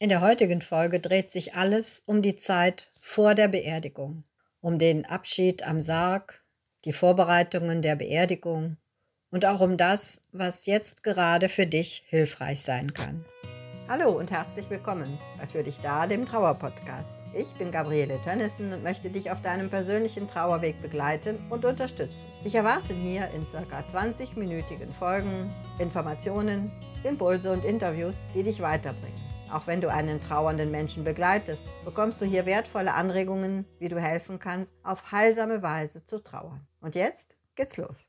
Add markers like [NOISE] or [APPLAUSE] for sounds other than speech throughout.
In der heutigen Folge dreht sich alles um die Zeit vor der Beerdigung, um den Abschied am Sarg, die Vorbereitungen der Beerdigung und auch um das, was jetzt gerade für dich hilfreich sein kann. Hallo und herzlich willkommen bei Für dich da, dem Trauerpodcast. Ich bin Gabriele Tönnissen und möchte dich auf deinem persönlichen Trauerweg begleiten und unterstützen. Ich erwarte hier in ca. 20-minütigen Folgen Informationen, Impulse und Interviews, die dich weiterbringen. Auch wenn du einen trauernden Menschen begleitest, bekommst du hier wertvolle Anregungen, wie du helfen kannst, auf heilsame Weise zu trauern. Und jetzt geht's los.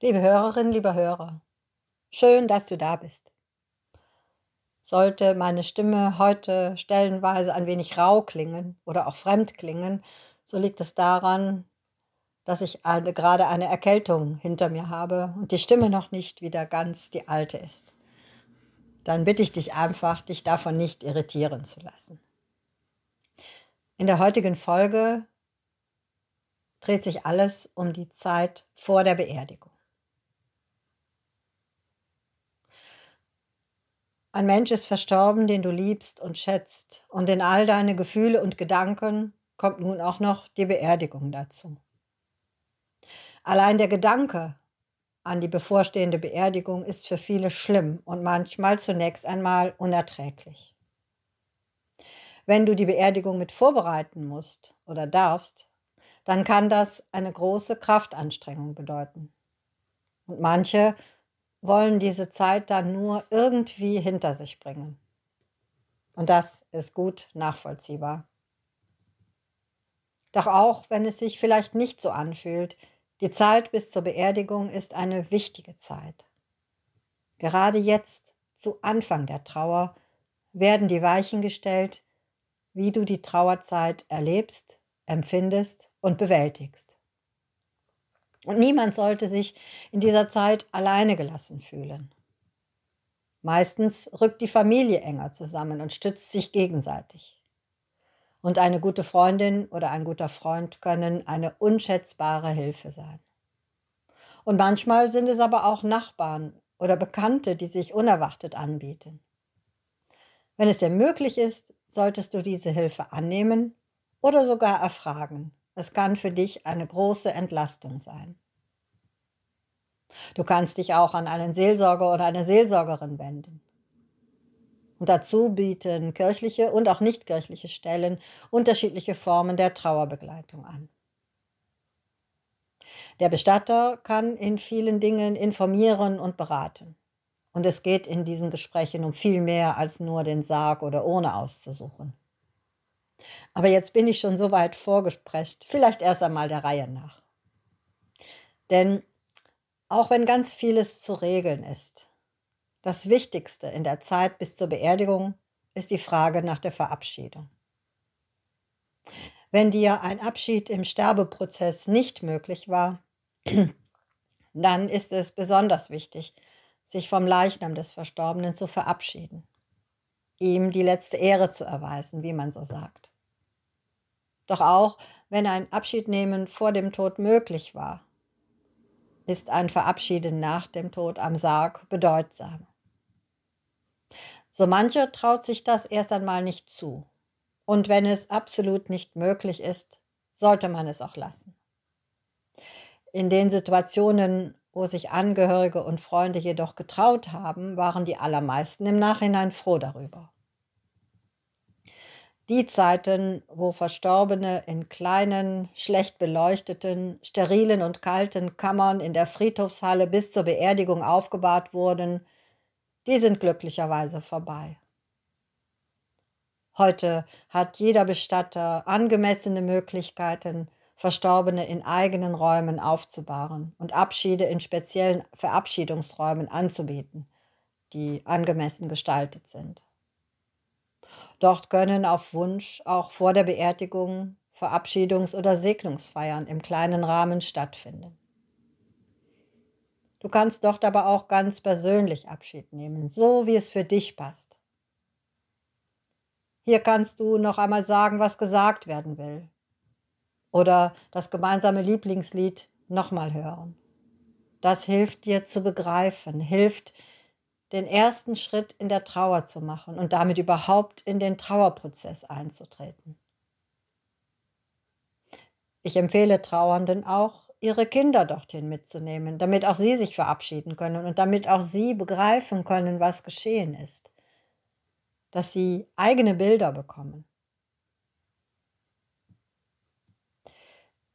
Liebe Hörerin, lieber Hörer, schön, dass du da bist. Sollte meine Stimme heute stellenweise ein wenig rau klingen oder auch fremd klingen, so liegt es daran, dass ich gerade eine Erkältung hinter mir habe und die Stimme noch nicht wieder ganz die alte ist dann bitte ich dich einfach, dich davon nicht irritieren zu lassen. In der heutigen Folge dreht sich alles um die Zeit vor der Beerdigung. Ein Mensch ist verstorben, den du liebst und schätzt, und in all deine Gefühle und Gedanken kommt nun auch noch die Beerdigung dazu. Allein der Gedanke an die bevorstehende Beerdigung ist für viele schlimm und manchmal zunächst einmal unerträglich. Wenn du die Beerdigung mit vorbereiten musst oder darfst, dann kann das eine große Kraftanstrengung bedeuten. Und manche wollen diese Zeit dann nur irgendwie hinter sich bringen. Und das ist gut nachvollziehbar. Doch auch wenn es sich vielleicht nicht so anfühlt, die Zeit bis zur Beerdigung ist eine wichtige Zeit. Gerade jetzt, zu Anfang der Trauer, werden die Weichen gestellt, wie du die Trauerzeit erlebst, empfindest und bewältigst. Und niemand sollte sich in dieser Zeit alleine gelassen fühlen. Meistens rückt die Familie enger zusammen und stützt sich gegenseitig. Und eine gute Freundin oder ein guter Freund können eine unschätzbare Hilfe sein. Und manchmal sind es aber auch Nachbarn oder Bekannte, die sich unerwartet anbieten. Wenn es dir möglich ist, solltest du diese Hilfe annehmen oder sogar erfragen. Es kann für dich eine große Entlastung sein. Du kannst dich auch an einen Seelsorger oder eine Seelsorgerin wenden. Und dazu bieten kirchliche und auch nichtkirchliche Stellen unterschiedliche Formen der Trauerbegleitung an. Der Bestatter kann in vielen Dingen informieren und beraten. Und es geht in diesen Gesprächen um viel mehr als nur den Sarg oder Urne auszusuchen. Aber jetzt bin ich schon so weit vorgesprecht, vielleicht erst einmal der Reihe nach. Denn auch wenn ganz vieles zu regeln ist, das Wichtigste in der Zeit bis zur Beerdigung ist die Frage nach der Verabschiedung. Wenn dir ein Abschied im Sterbeprozess nicht möglich war, [CLEARS THROAT] dann ist es besonders wichtig, sich vom Leichnam des Verstorbenen zu verabschieden, ihm die letzte Ehre zu erweisen, wie man so sagt. Doch auch wenn ein Abschiednehmen vor dem Tod möglich war, ist ein Verabschieden nach dem Tod am Sarg bedeutsam. So mancher traut sich das erst einmal nicht zu. Und wenn es absolut nicht möglich ist, sollte man es auch lassen. In den Situationen, wo sich Angehörige und Freunde jedoch getraut haben, waren die allermeisten im Nachhinein froh darüber. Die Zeiten, wo Verstorbene in kleinen, schlecht beleuchteten, sterilen und kalten Kammern in der Friedhofshalle bis zur Beerdigung aufgebahrt wurden, die sind glücklicherweise vorbei. Heute hat jeder Bestatter angemessene Möglichkeiten, Verstorbene in eigenen Räumen aufzubahren und Abschiede in speziellen Verabschiedungsräumen anzubieten, die angemessen gestaltet sind. Dort können auf Wunsch auch vor der Beerdigung Verabschiedungs- oder Segnungsfeiern im kleinen Rahmen stattfinden. Du kannst dort aber auch ganz persönlich Abschied nehmen, so wie es für dich passt. Hier kannst du noch einmal sagen, was gesagt werden will. Oder das gemeinsame Lieblingslied nochmal hören. Das hilft dir zu begreifen, hilft den ersten Schritt in der Trauer zu machen und damit überhaupt in den Trauerprozess einzutreten. Ich empfehle Trauernden auch, ihre Kinder dorthin mitzunehmen, damit auch sie sich verabschieden können und damit auch sie begreifen können, was geschehen ist, dass sie eigene Bilder bekommen.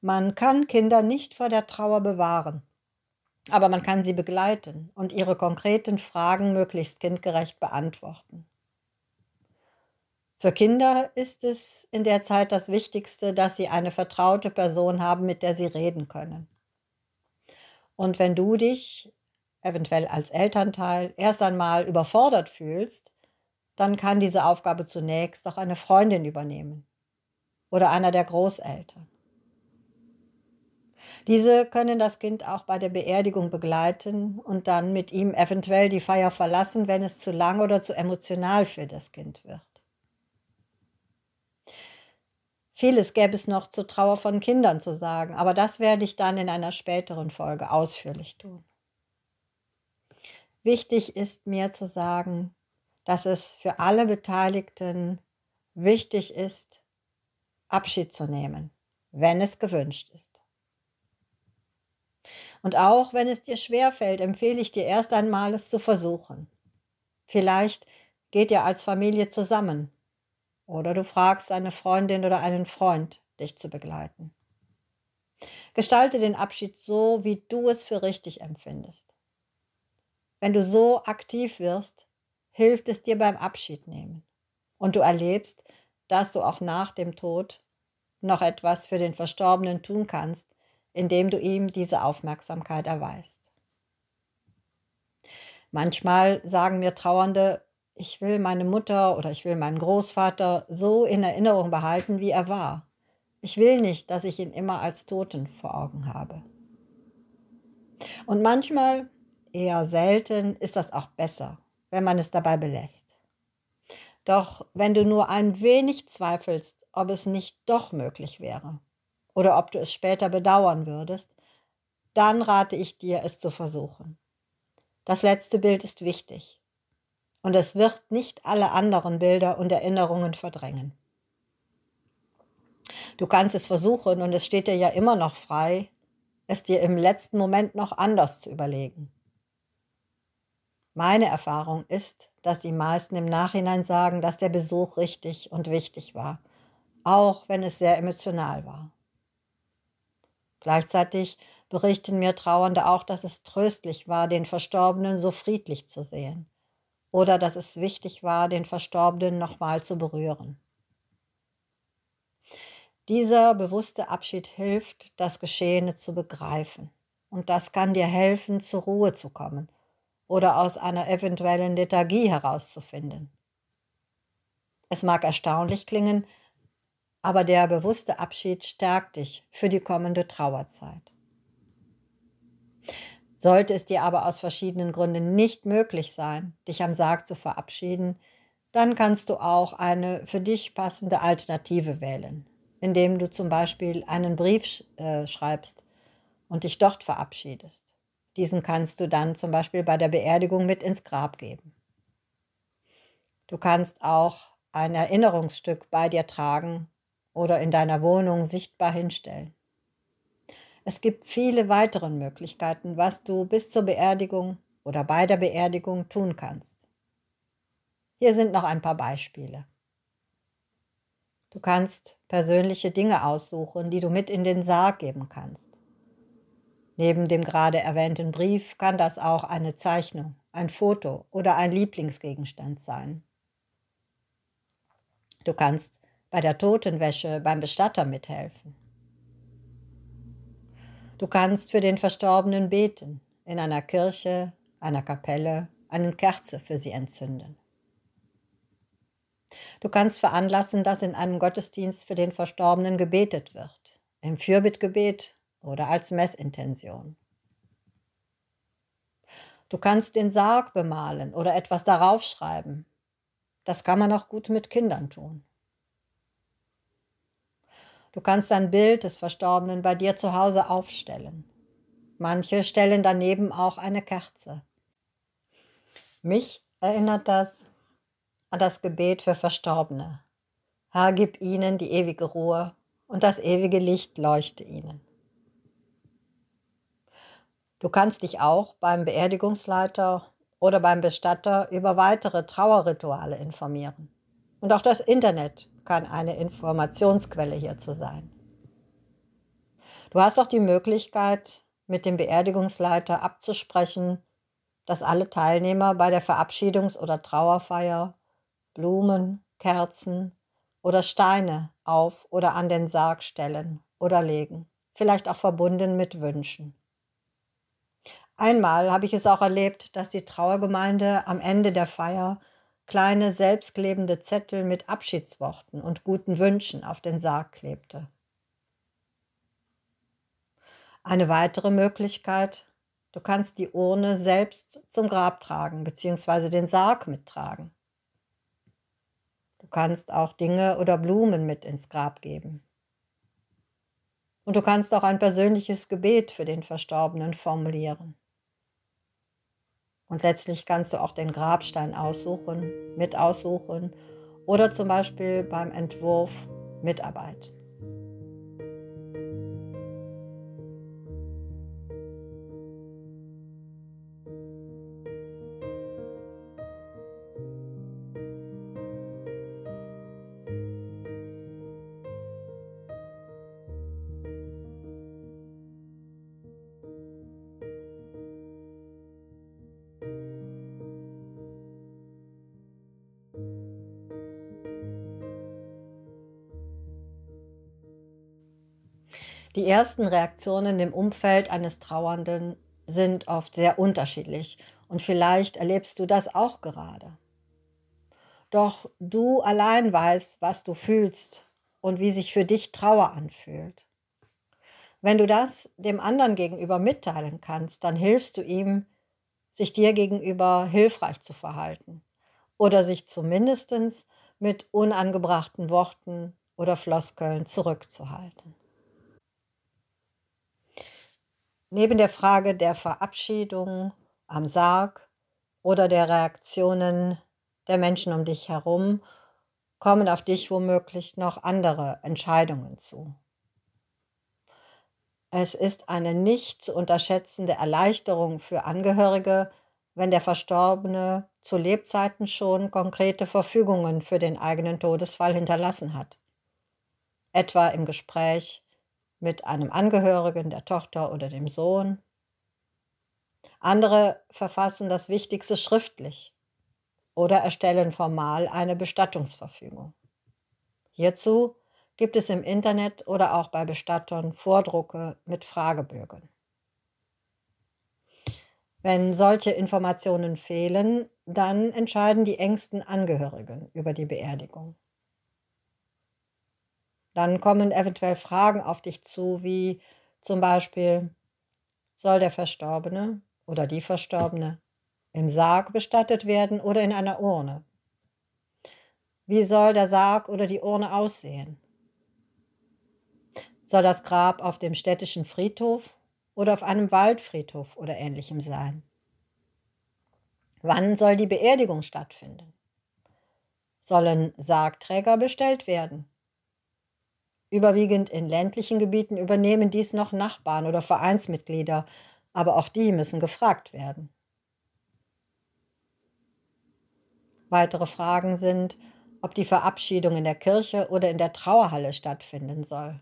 Man kann Kinder nicht vor der Trauer bewahren, aber man kann sie begleiten und ihre konkreten Fragen möglichst kindgerecht beantworten. Für Kinder ist es in der Zeit das Wichtigste, dass sie eine vertraute Person haben, mit der sie reden können. Und wenn du dich, eventuell als Elternteil, erst einmal überfordert fühlst, dann kann diese Aufgabe zunächst auch eine Freundin übernehmen oder einer der Großeltern. Diese können das Kind auch bei der Beerdigung begleiten und dann mit ihm eventuell die Feier verlassen, wenn es zu lang oder zu emotional für das Kind wird. Vieles gäbe es noch zur Trauer von Kindern zu sagen, aber das werde ich dann in einer späteren Folge ausführlich tun. Wichtig ist mir zu sagen, dass es für alle Beteiligten wichtig ist, Abschied zu nehmen, wenn es gewünscht ist. Und auch wenn es dir schwerfällt, empfehle ich dir erst einmal, es zu versuchen. Vielleicht geht ihr als Familie zusammen oder du fragst eine Freundin oder einen Freund, dich zu begleiten. Gestalte den Abschied so, wie du es für richtig empfindest. Wenn du so aktiv wirst, hilft es dir beim Abschied nehmen. Und du erlebst, dass du auch nach dem Tod noch etwas für den Verstorbenen tun kannst, indem du ihm diese Aufmerksamkeit erweist. Manchmal sagen mir Trauernde, ich will meine Mutter oder ich will meinen Großvater so in Erinnerung behalten, wie er war. Ich will nicht, dass ich ihn immer als Toten vor Augen habe. Und manchmal, eher selten, ist das auch besser, wenn man es dabei belässt. Doch wenn du nur ein wenig zweifelst, ob es nicht doch möglich wäre, oder ob du es später bedauern würdest, dann rate ich dir, es zu versuchen. Das letzte Bild ist wichtig und es wird nicht alle anderen Bilder und Erinnerungen verdrängen. Du kannst es versuchen und es steht dir ja immer noch frei, es dir im letzten Moment noch anders zu überlegen. Meine Erfahrung ist, dass die meisten im Nachhinein sagen, dass der Besuch richtig und wichtig war, auch wenn es sehr emotional war. Gleichzeitig berichten mir Trauernde auch, dass es tröstlich war, den Verstorbenen so friedlich zu sehen oder dass es wichtig war, den Verstorbenen nochmal zu berühren. Dieser bewusste Abschied hilft, das Geschehene zu begreifen. Und das kann dir helfen, zur Ruhe zu kommen oder aus einer eventuellen Lethargie herauszufinden. Es mag erstaunlich klingen, aber der bewusste Abschied stärkt dich für die kommende Trauerzeit. Sollte es dir aber aus verschiedenen Gründen nicht möglich sein, dich am Sarg zu verabschieden, dann kannst du auch eine für dich passende Alternative wählen, indem du zum Beispiel einen Brief äh, schreibst und dich dort verabschiedest. Diesen kannst du dann zum Beispiel bei der Beerdigung mit ins Grab geben. Du kannst auch ein Erinnerungsstück bei dir tragen oder in deiner Wohnung sichtbar hinstellen. Es gibt viele weitere Möglichkeiten, was du bis zur Beerdigung oder bei der Beerdigung tun kannst. Hier sind noch ein paar Beispiele. Du kannst persönliche Dinge aussuchen, die du mit in den Sarg geben kannst. Neben dem gerade erwähnten Brief kann das auch eine Zeichnung, ein Foto oder ein Lieblingsgegenstand sein. Du kannst bei der Totenwäsche beim Bestatter mithelfen. Du kannst für den Verstorbenen beten, in einer Kirche, einer Kapelle, eine Kerze für sie entzünden. Du kannst veranlassen, dass in einem Gottesdienst für den Verstorbenen gebetet wird, im Fürbittgebet oder als Messintention. Du kannst den Sarg bemalen oder etwas darauf schreiben. Das kann man auch gut mit Kindern tun. Du kannst ein Bild des Verstorbenen bei dir zu Hause aufstellen. Manche stellen daneben auch eine Kerze. Mich erinnert das an das Gebet für Verstorbene. Herr, gib ihnen die ewige Ruhe und das ewige Licht leuchte ihnen. Du kannst dich auch beim Beerdigungsleiter oder beim Bestatter über weitere Trauerrituale informieren. Und auch das Internet kann eine Informationsquelle hierzu sein. Du hast auch die Möglichkeit, mit dem Beerdigungsleiter abzusprechen, dass alle Teilnehmer bei der Verabschiedungs- oder Trauerfeier Blumen, Kerzen oder Steine auf oder an den Sarg stellen oder legen, vielleicht auch verbunden mit Wünschen. Einmal habe ich es auch erlebt, dass die Trauergemeinde am Ende der Feier kleine selbstklebende Zettel mit Abschiedsworten und guten Wünschen auf den Sarg klebte. Eine weitere Möglichkeit, du kannst die Urne selbst zum Grab tragen bzw. den Sarg mittragen. Du kannst auch Dinge oder Blumen mit ins Grab geben. Und du kannst auch ein persönliches Gebet für den Verstorbenen formulieren. Und letztlich kannst du auch den Grabstein aussuchen, mit aussuchen oder zum Beispiel beim Entwurf mitarbeiten. Die ersten Reaktionen im Umfeld eines Trauernden sind oft sehr unterschiedlich und vielleicht erlebst du das auch gerade. Doch du allein weißt, was du fühlst und wie sich für dich Trauer anfühlt. Wenn du das dem anderen gegenüber mitteilen kannst, dann hilfst du ihm, sich dir gegenüber hilfreich zu verhalten oder sich zumindest mit unangebrachten Worten oder Floskeln zurückzuhalten. Neben der Frage der Verabschiedung am Sarg oder der Reaktionen der Menschen um dich herum kommen auf dich womöglich noch andere Entscheidungen zu. Es ist eine nicht zu unterschätzende Erleichterung für Angehörige, wenn der Verstorbene zu Lebzeiten schon konkrete Verfügungen für den eigenen Todesfall hinterlassen hat. Etwa im Gespräch mit einem Angehörigen, der Tochter oder dem Sohn. Andere verfassen das Wichtigste schriftlich oder erstellen formal eine Bestattungsverfügung. Hierzu gibt es im Internet oder auch bei Bestattern Vordrucke mit Fragebögen. Wenn solche Informationen fehlen, dann entscheiden die engsten Angehörigen über die Beerdigung. Dann kommen eventuell Fragen auf dich zu, wie zum Beispiel, soll der Verstorbene oder die Verstorbene im Sarg bestattet werden oder in einer Urne? Wie soll der Sarg oder die Urne aussehen? Soll das Grab auf dem städtischen Friedhof oder auf einem Waldfriedhof oder ähnlichem sein? Wann soll die Beerdigung stattfinden? Sollen Sargträger bestellt werden? Überwiegend in ländlichen Gebieten übernehmen dies noch Nachbarn oder Vereinsmitglieder, aber auch die müssen gefragt werden. Weitere Fragen sind, ob die Verabschiedung in der Kirche oder in der Trauerhalle stattfinden soll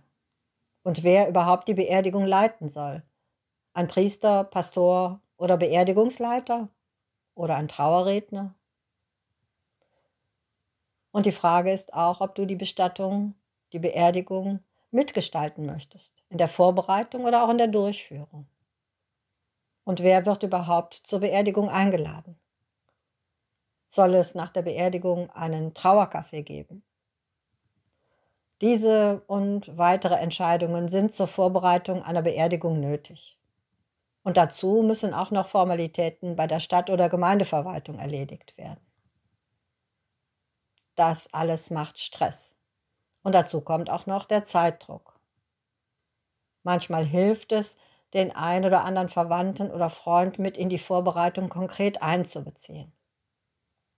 und wer überhaupt die Beerdigung leiten soll. Ein Priester, Pastor oder Beerdigungsleiter oder ein Trauerredner? Und die Frage ist auch, ob du die Bestattung die Beerdigung mitgestalten möchtest, in der Vorbereitung oder auch in der Durchführung. Und wer wird überhaupt zur Beerdigung eingeladen? Soll es nach der Beerdigung einen Trauerkaffee geben? Diese und weitere Entscheidungen sind zur Vorbereitung einer Beerdigung nötig. Und dazu müssen auch noch Formalitäten bei der Stadt- oder Gemeindeverwaltung erledigt werden. Das alles macht Stress. Und dazu kommt auch noch der Zeitdruck. Manchmal hilft es, den ein oder anderen Verwandten oder Freund mit in die Vorbereitung konkret einzubeziehen.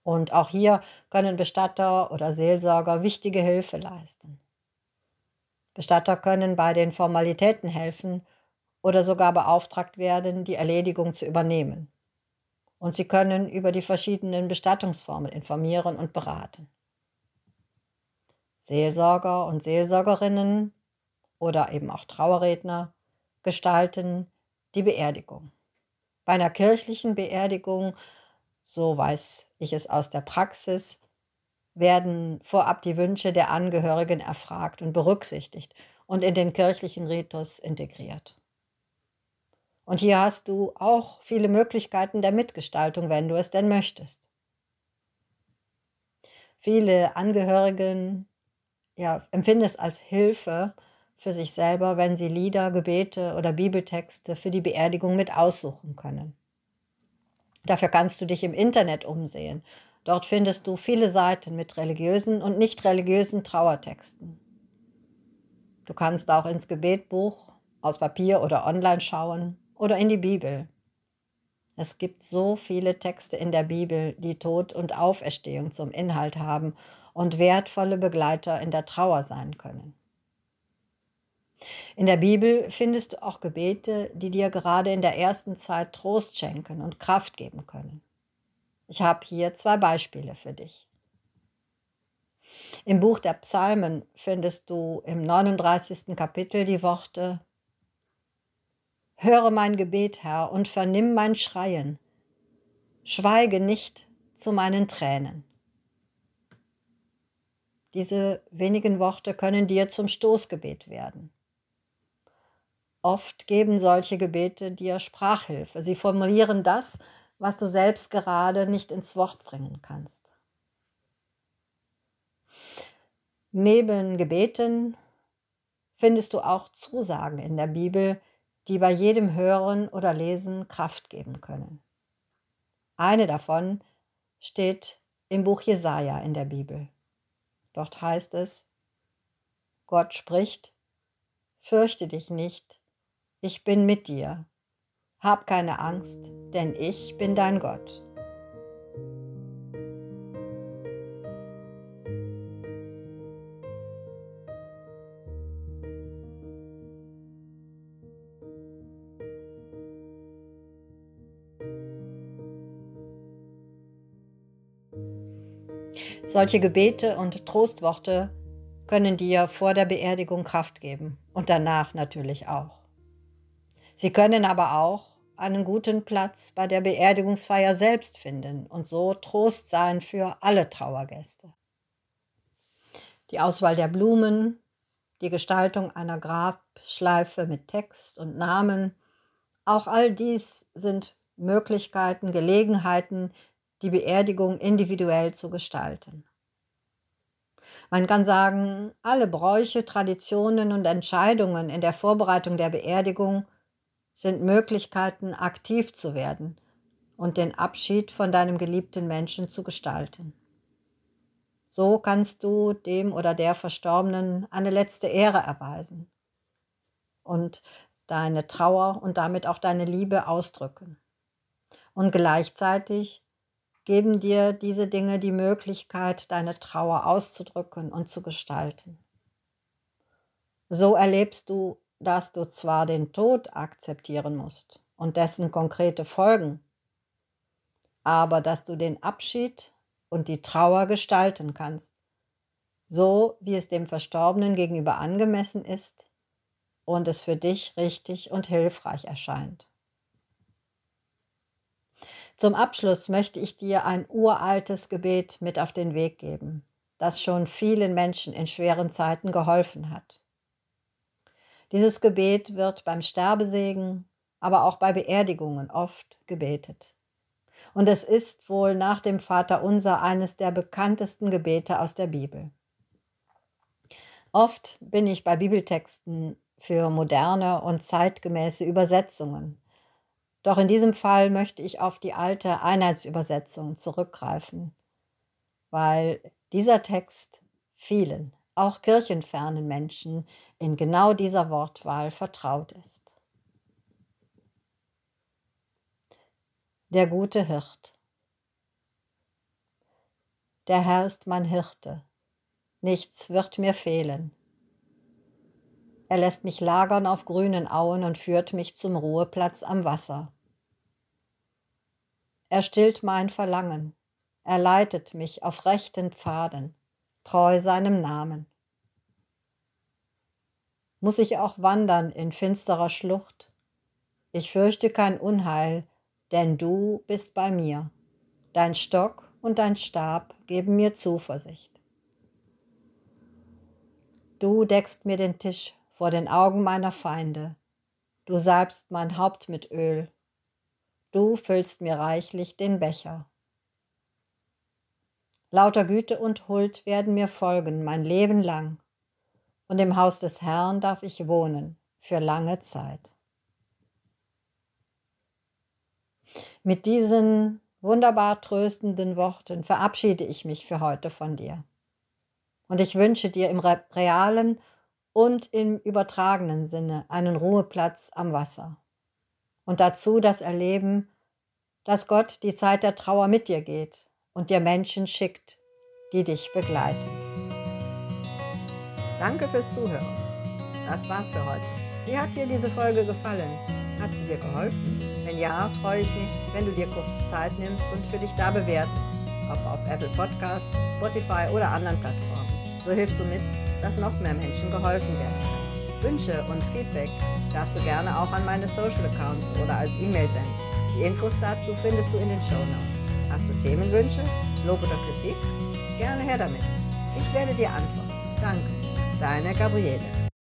Und auch hier können Bestatter oder Seelsorger wichtige Hilfe leisten. Bestatter können bei den Formalitäten helfen oder sogar beauftragt werden, die Erledigung zu übernehmen. Und sie können über die verschiedenen Bestattungsformen informieren und beraten. Seelsorger und Seelsorgerinnen oder eben auch Trauerredner gestalten die Beerdigung. Bei einer kirchlichen Beerdigung, so weiß ich es aus der Praxis, werden vorab die Wünsche der Angehörigen erfragt und berücksichtigt und in den kirchlichen Ritus integriert. Und hier hast du auch viele Möglichkeiten der Mitgestaltung, wenn du es denn möchtest. Viele Angehörigen ja, empfinden es als Hilfe für sich selber, wenn sie Lieder, Gebete oder Bibeltexte für die Beerdigung mit aussuchen können. Dafür kannst du dich im Internet umsehen. Dort findest du viele Seiten mit religiösen und nicht religiösen Trauertexten. Du kannst auch ins Gebetbuch aus Papier oder online schauen oder in die Bibel. Es gibt so viele Texte in der Bibel, die Tod und Auferstehung zum Inhalt haben und wertvolle Begleiter in der Trauer sein können. In der Bibel findest du auch Gebete, die dir gerade in der ersten Zeit Trost schenken und Kraft geben können. Ich habe hier zwei Beispiele für dich. Im Buch der Psalmen findest du im 39. Kapitel die Worte Höre mein Gebet, Herr, und vernimm mein Schreien. Schweige nicht zu meinen Tränen. Diese wenigen Worte können dir zum Stoßgebet werden. Oft geben solche Gebete dir Sprachhilfe. Sie formulieren das, was du selbst gerade nicht ins Wort bringen kannst. Neben Gebeten findest du auch Zusagen in der Bibel, die bei jedem Hören oder Lesen Kraft geben können. Eine davon steht im Buch Jesaja in der Bibel. Dort heißt es: Gott spricht, fürchte dich nicht, ich bin mit dir. Hab keine Angst, denn ich bin dein Gott. Solche Gebete und Trostworte können dir vor der Beerdigung Kraft geben und danach natürlich auch. Sie können aber auch einen guten Platz bei der Beerdigungsfeier selbst finden und so Trost sein für alle Trauergäste. Die Auswahl der Blumen, die Gestaltung einer Grabschleife mit Text und Namen, auch all dies sind Möglichkeiten, Gelegenheiten, die Beerdigung individuell zu gestalten. Man kann sagen, alle Bräuche, Traditionen und Entscheidungen in der Vorbereitung der Beerdigung sind Möglichkeiten, aktiv zu werden und den Abschied von deinem geliebten Menschen zu gestalten. So kannst du dem oder der Verstorbenen eine letzte Ehre erweisen und deine Trauer und damit auch deine Liebe ausdrücken. Und gleichzeitig geben dir diese Dinge die Möglichkeit, deine Trauer auszudrücken und zu gestalten. So erlebst du, dass du zwar den Tod akzeptieren musst und dessen konkrete Folgen, aber dass du den Abschied und die Trauer gestalten kannst, so wie es dem Verstorbenen gegenüber angemessen ist und es für dich richtig und hilfreich erscheint. Zum Abschluss möchte ich dir ein uraltes Gebet mit auf den Weg geben, das schon vielen Menschen in schweren Zeiten geholfen hat. Dieses Gebet wird beim Sterbesegen, aber auch bei Beerdigungen oft gebetet. Und es ist wohl nach dem Vater unser eines der bekanntesten Gebete aus der Bibel. Oft bin ich bei Bibeltexten für moderne und zeitgemäße Übersetzungen, doch in diesem Fall möchte ich auf die alte Einheitsübersetzung zurückgreifen, weil dieser Text vielen, auch kirchenfernen Menschen in genau dieser Wortwahl vertraut ist. Der gute Hirt. Der Herr ist mein Hirte. Nichts wird mir fehlen. Er lässt mich lagern auf grünen Auen und führt mich zum Ruheplatz am Wasser. Er stillt mein Verlangen. Er leitet mich auf rechten Pfaden, treu seinem Namen. Muss ich auch wandern in finsterer Schlucht? Ich fürchte kein Unheil, denn du bist bei mir. Dein Stock und dein Stab geben mir Zuversicht. Du deckst mir den Tisch vor den Augen meiner Feinde. Du salbst mein Haupt mit Öl. Du füllst mir reichlich den Becher. Lauter Güte und Huld werden mir folgen mein Leben lang, und im Haus des Herrn darf ich wohnen für lange Zeit. Mit diesen wunderbar tröstenden Worten verabschiede ich mich für heute von dir. Und ich wünsche dir im realen und im übertragenen Sinne einen Ruheplatz am Wasser. Und dazu das Erleben, dass Gott die Zeit der Trauer mit dir geht und dir Menschen schickt, die dich begleiten. Danke fürs Zuhören. Das war's für heute. Wie hat dir diese Folge gefallen? Hat sie dir geholfen? Wenn ja, freue ich mich, wenn du dir kurz Zeit nimmst und für dich da bewertest, ob auf Apple Podcast, Spotify oder anderen Plattformen. So hilfst du mit, dass noch mehr Menschen geholfen werden. Wünsche und Feedback darfst du gerne auch an meine Social Accounts oder als E-Mail senden. Die Infos dazu findest du in den Show Notes. Hast du Themenwünsche, Lob oder Kritik? Gerne her damit. Ich werde dir antworten. Danke. Deine Gabriele.